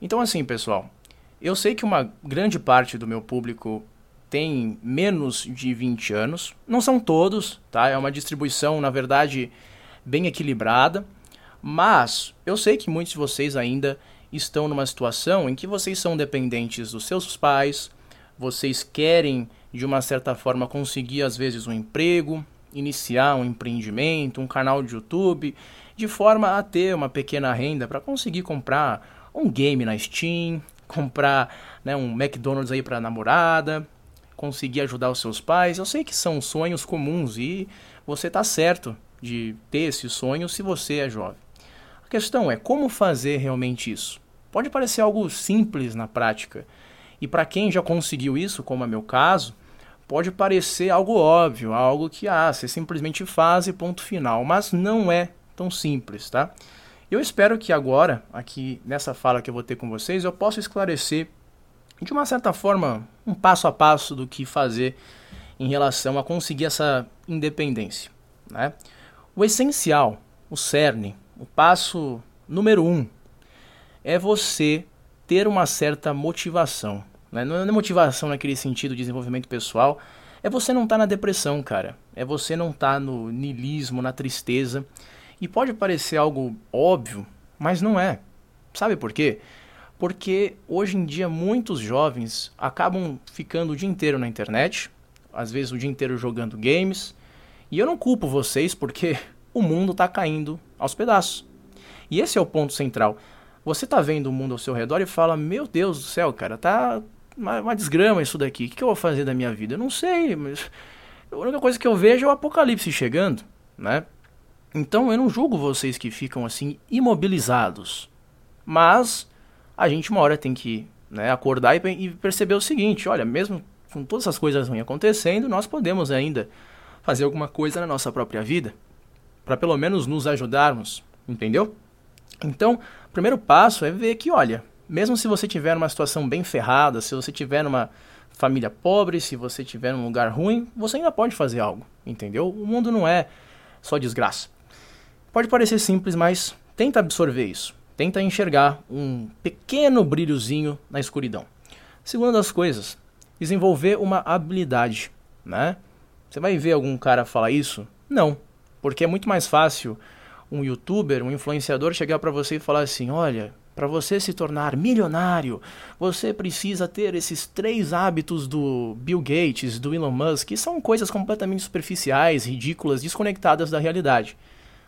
Então, assim, pessoal, eu sei que uma grande parte do meu público tem menos de 20 anos. Não são todos, tá? É uma distribuição, na verdade, bem equilibrada. Mas eu sei que muitos de vocês ainda estão numa situação em que vocês são dependentes dos seus pais, vocês querem, de uma certa forma, conseguir, às vezes, um emprego, iniciar um empreendimento, um canal de YouTube, de forma a ter uma pequena renda para conseguir comprar um game na Steam, comprar né, um McDonald's aí para namorada, conseguir ajudar os seus pais. Eu sei que são sonhos comuns e você está certo de ter esse sonho se você é jovem. A questão é como fazer realmente isso. Pode parecer algo simples na prática, e para quem já conseguiu isso, como é meu caso, pode parecer algo óbvio, algo que ah, você simplesmente faz e ponto final, mas não é tão simples, tá? Eu espero que agora, aqui nessa fala que eu vou ter com vocês, eu possa esclarecer de uma certa forma, um passo a passo do que fazer em relação a conseguir essa independência. Né? O essencial, o cerne, o passo número um, é você ter uma certa motivação. Né? Não é motivação naquele sentido de desenvolvimento pessoal, é você não estar tá na depressão, cara. É você não estar tá no nilismo, na tristeza. E pode parecer algo óbvio, mas não é. Sabe por quê? porque hoje em dia muitos jovens acabam ficando o dia inteiro na internet, às vezes o dia inteiro jogando games, e eu não culpo vocês porque o mundo está caindo aos pedaços. E esse é o ponto central. Você está vendo o mundo ao seu redor e fala: Meu Deus do céu, cara, tá uma, uma desgrama isso daqui. O que eu vou fazer da minha vida? Eu não sei, mas a única coisa que eu vejo é o apocalipse chegando, né? Então eu não julgo vocês que ficam assim imobilizados. Mas a gente uma hora tem que né, acordar e, e perceber o seguinte: olha, mesmo com todas essas coisas ruins acontecendo, nós podemos ainda fazer alguma coisa na nossa própria vida para pelo menos nos ajudarmos, entendeu? Então, o primeiro passo é ver que, olha, mesmo se você tiver numa situação bem ferrada, se você tiver numa família pobre, se você tiver num lugar ruim, você ainda pode fazer algo, entendeu? O mundo não é só desgraça. Pode parecer simples, mas tenta absorver isso tenta enxergar um pequeno brilhozinho na escuridão. Segunda das coisas, desenvolver uma habilidade, né? Você vai ver algum cara falar isso? Não, porque é muito mais fácil um youtuber, um influenciador chegar para você e falar assim: "Olha, para você se tornar milionário, você precisa ter esses três hábitos do Bill Gates, do Elon Musk, que são coisas completamente superficiais, ridículas, desconectadas da realidade.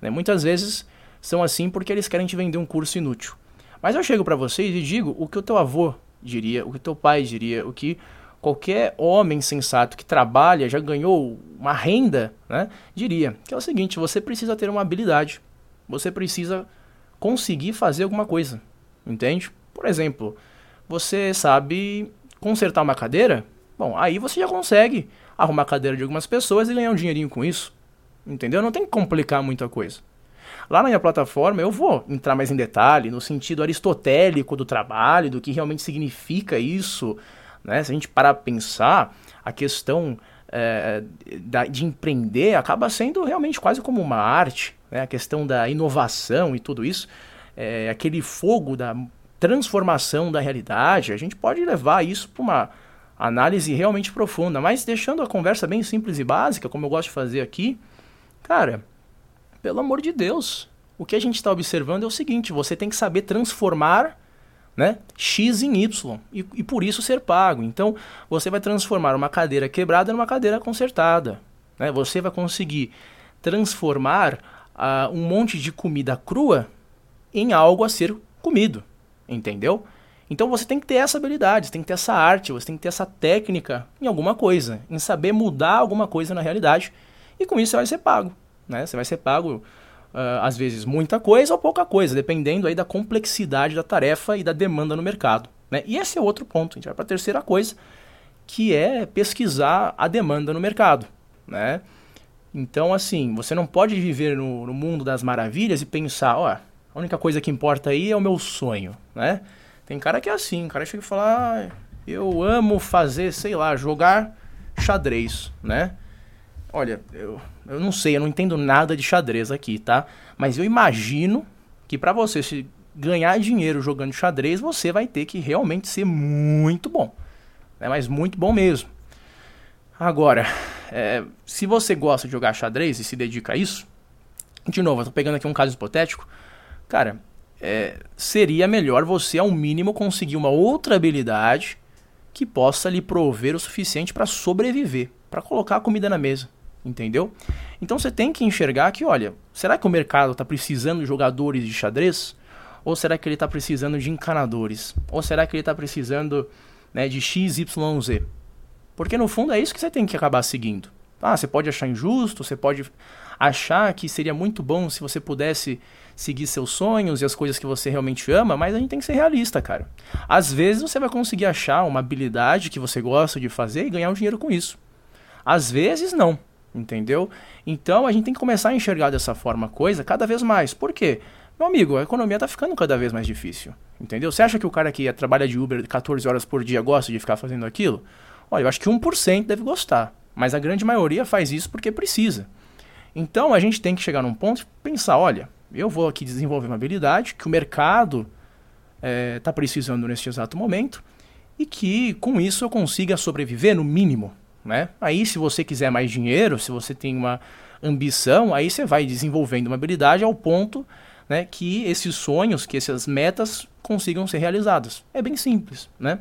Né? Muitas vezes são assim porque eles querem te vender um curso inútil. Mas eu chego para vocês e digo o que o teu avô diria, o que o teu pai diria, o que qualquer homem sensato que trabalha, já ganhou uma renda, né, diria, que é o seguinte, você precisa ter uma habilidade. Você precisa conseguir fazer alguma coisa, entende? Por exemplo, você sabe consertar uma cadeira? Bom, aí você já consegue arrumar a cadeira de algumas pessoas e ganhar um dinheirinho com isso. Entendeu? Não tem que complicar muita coisa. Lá na minha plataforma eu vou entrar mais em detalhe no sentido aristotélico do trabalho, do que realmente significa isso. Né? Se a gente parar para pensar, a questão é, de empreender acaba sendo realmente quase como uma arte. Né? A questão da inovação e tudo isso, é, aquele fogo da transformação da realidade, a gente pode levar isso para uma análise realmente profunda, mas deixando a conversa bem simples e básica, como eu gosto de fazer aqui, cara, pelo amor de Deus. O que a gente está observando é o seguinte: você tem que saber transformar né, X em Y e, e, por isso ser pago. Então, você vai transformar uma cadeira quebrada numa cadeira consertada. Né? Você vai conseguir transformar uh, um monte de comida crua em algo a ser comido. Entendeu? Então você tem que ter essa habilidade, você tem que ter essa arte, você tem que ter essa técnica em alguma coisa, em saber mudar alguma coisa na realidade. E com isso você vai ser pago. Né? Você vai ser pago, uh, às vezes, muita coisa ou pouca coisa, dependendo aí da complexidade da tarefa e da demanda no mercado. Né? E esse é outro ponto. A gente vai para a terceira coisa, que é pesquisar a demanda no mercado. Né? Então, assim, você não pode viver no, no mundo das maravilhas e pensar, ó, a única coisa que importa aí é o meu sonho, né? Tem cara que é assim, o cara chega e fala, ah, eu amo fazer, sei lá, jogar xadrez, né? Olha, eu, eu não sei, eu não entendo nada de xadrez aqui, tá? Mas eu imagino que para você se ganhar dinheiro jogando xadrez, você vai ter que realmente ser muito bom. Né? Mas muito bom mesmo. Agora, é, se você gosta de jogar xadrez e se dedica a isso, de novo, eu tô pegando aqui um caso hipotético, cara, é, seria melhor você, ao mínimo, conseguir uma outra habilidade que possa lhe prover o suficiente para sobreviver, para colocar a comida na mesa, entendeu? Então você tem que enxergar que, olha, será que o mercado está precisando de jogadores de xadrez? Ou será que ele está precisando de encanadores? Ou será que ele está precisando né, de XYZ? Porque no fundo é isso que você tem que acabar seguindo. Ah, você pode achar injusto, você pode achar que seria muito bom se você pudesse seguir seus sonhos e as coisas que você realmente ama, mas a gente tem que ser realista, cara. Às vezes você vai conseguir achar uma habilidade que você gosta de fazer e ganhar um dinheiro com isso. Às vezes não, entendeu? Então a gente tem que começar a enxergar dessa forma a coisa cada vez mais. Por quê? Meu amigo, a economia está ficando cada vez mais difícil, entendeu? Você acha que o cara que trabalha de Uber 14 horas por dia gosta de ficar fazendo aquilo? Olha, eu acho que 1% deve gostar, mas a grande maioria faz isso porque precisa. Então a gente tem que chegar num ponto e pensar, olha, eu vou aqui desenvolver uma habilidade que o mercado está é, tá precisando neste exato momento e que com isso eu consiga sobreviver no mínimo, né? Aí se você quiser mais dinheiro, se você tem uma ambição, aí você vai desenvolvendo uma habilidade ao ponto né, que esses sonhos, que essas metas consigam ser realizadas. É bem simples, né?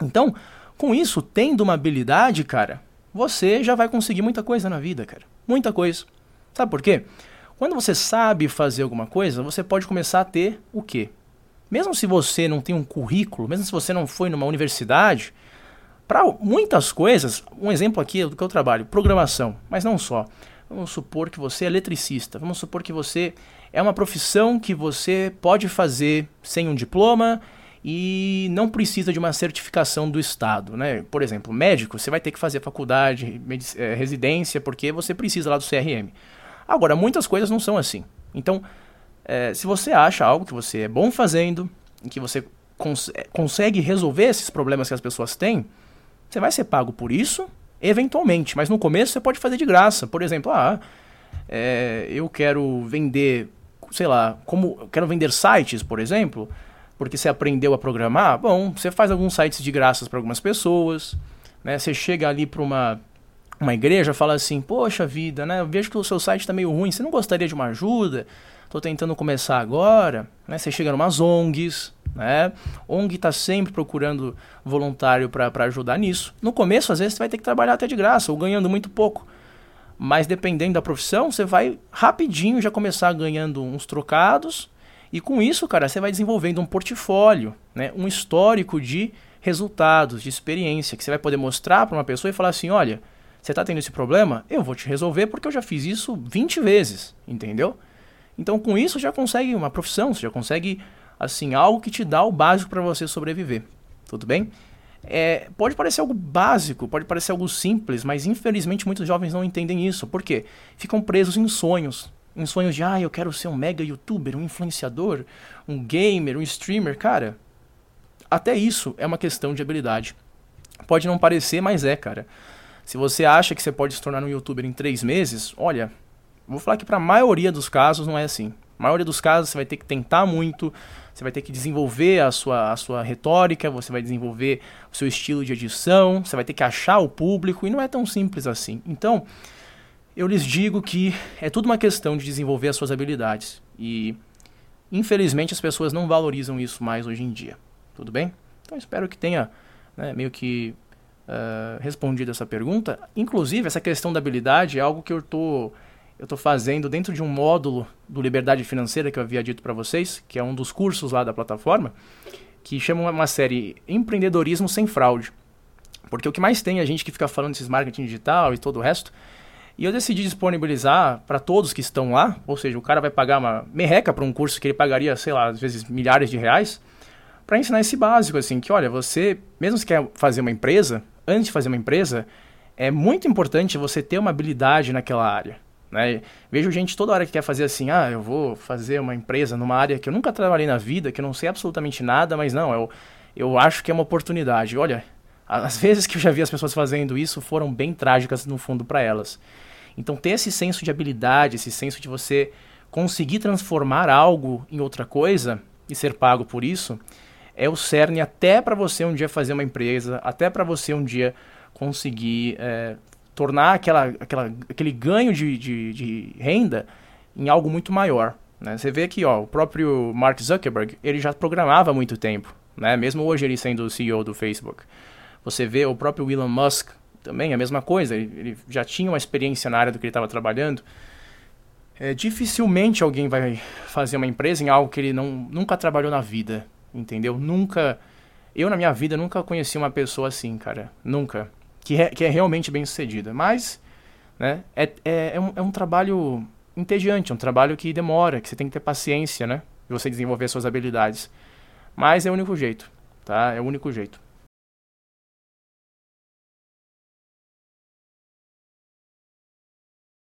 Então, com isso, tendo uma habilidade, cara, você já vai conseguir muita coisa na vida, cara. Muita coisa. Sabe por quê? Quando você sabe fazer alguma coisa, você pode começar a ter o quê? Mesmo se você não tem um currículo, mesmo se você não foi numa universidade, para muitas coisas, um exemplo aqui do que eu trabalho, programação, mas não só. Vamos supor que você é eletricista, vamos supor que você é uma profissão que você pode fazer sem um diploma e não precisa de uma certificação do Estado. Né? Por exemplo, médico, você vai ter que fazer faculdade, é, residência, porque você precisa lá do CRM. Agora, muitas coisas não são assim. Então, é, se você acha algo que você é bom fazendo, que você cons é, consegue resolver esses problemas que as pessoas têm, você vai ser pago por isso, eventualmente. Mas no começo você pode fazer de graça. Por exemplo, ah, é, eu quero vender, sei lá, como quero vender sites, por exemplo porque você aprendeu a programar, bom, você faz alguns sites de graças para algumas pessoas, né? Você chega ali para uma uma igreja, fala assim: "Poxa vida, né? Eu vejo que o seu site está meio ruim, você não gostaria de uma ajuda? Estou tentando começar agora", né? Você chega numas ONGs, né? ONG está sempre procurando voluntário para ajudar nisso. No começo, às vezes, você vai ter que trabalhar até de graça ou ganhando muito pouco. Mas dependendo da profissão, você vai rapidinho já começar ganhando uns trocados e com isso, cara, você vai desenvolvendo um portfólio, né, um histórico de resultados, de experiência, que você vai poder mostrar para uma pessoa e falar assim: olha, você está tendo esse problema? Eu vou te resolver porque eu já fiz isso 20 vezes, entendeu? Então, com isso, já consegue uma profissão, você já consegue, assim, algo que te dá o básico para você sobreviver. Tudo bem? É, pode parecer algo básico, pode parecer algo simples, mas infelizmente muitos jovens não entendem isso. Por quê? Ficam presos em sonhos em sonhos de, ah, eu quero ser um mega youtuber, um influenciador, um gamer, um streamer, cara. Até isso é uma questão de habilidade. Pode não parecer, mas é, cara. Se você acha que você pode se tornar um youtuber em três meses, olha, vou falar que para a maioria dos casos não é assim. A maioria dos casos você vai ter que tentar muito, você vai ter que desenvolver a sua, a sua retórica, você vai desenvolver o seu estilo de edição, você vai ter que achar o público e não é tão simples assim. Então, eu lhes digo que é tudo uma questão de desenvolver as suas habilidades. E, infelizmente, as pessoas não valorizam isso mais hoje em dia. Tudo bem? Então, espero que tenha né, meio que uh, respondido essa pergunta. Inclusive, essa questão da habilidade é algo que eu estou eu tô fazendo dentro de um módulo do Liberdade Financeira que eu havia dito para vocês, que é um dos cursos lá da plataforma, que chama uma série Empreendedorismo Sem Fraude. Porque o que mais tem é a gente que fica falando desses marketing digital e todo o resto e eu decidi disponibilizar para todos que estão lá, ou seja, o cara vai pagar uma merreca para um curso que ele pagaria, sei lá, às vezes milhares de reais, para ensinar esse básico, assim, que olha, você, mesmo se quer fazer uma empresa, antes de fazer uma empresa, é muito importante você ter uma habilidade naquela área. Né? Vejo gente toda hora que quer fazer assim, ah, eu vou fazer uma empresa numa área que eu nunca trabalhei na vida, que eu não sei absolutamente nada, mas não, eu, eu acho que é uma oportunidade. Olha, as vezes que eu já vi as pessoas fazendo isso foram bem trágicas no fundo para elas. Então, ter esse senso de habilidade, esse senso de você conseguir transformar algo em outra coisa, e ser pago por isso é o cerne até para você um dia fazer uma empresa, até para você um dia conseguir é, tornar aquela, aquela, aquele ganho de, de, de renda em algo muito maior. Né? Você vê que ó, o próprio Mark Zuckerberg ele já programava há muito tempo, né? mesmo hoje ele sendo o CEO do Facebook. Você vê o próprio Elon Musk também, a mesma coisa, ele, ele já tinha uma experiência na área do que ele estava trabalhando. É, dificilmente alguém vai fazer uma empresa em algo que ele não, nunca trabalhou na vida, entendeu? Nunca. Eu, na minha vida, nunca conheci uma pessoa assim, cara. Nunca. Que é, que é realmente bem sucedida. Mas, né, é, é, é, um, é um trabalho entediante, é um trabalho que demora, que você tem que ter paciência, né? Você desenvolver suas habilidades. Mas é o único jeito, tá? É o único jeito.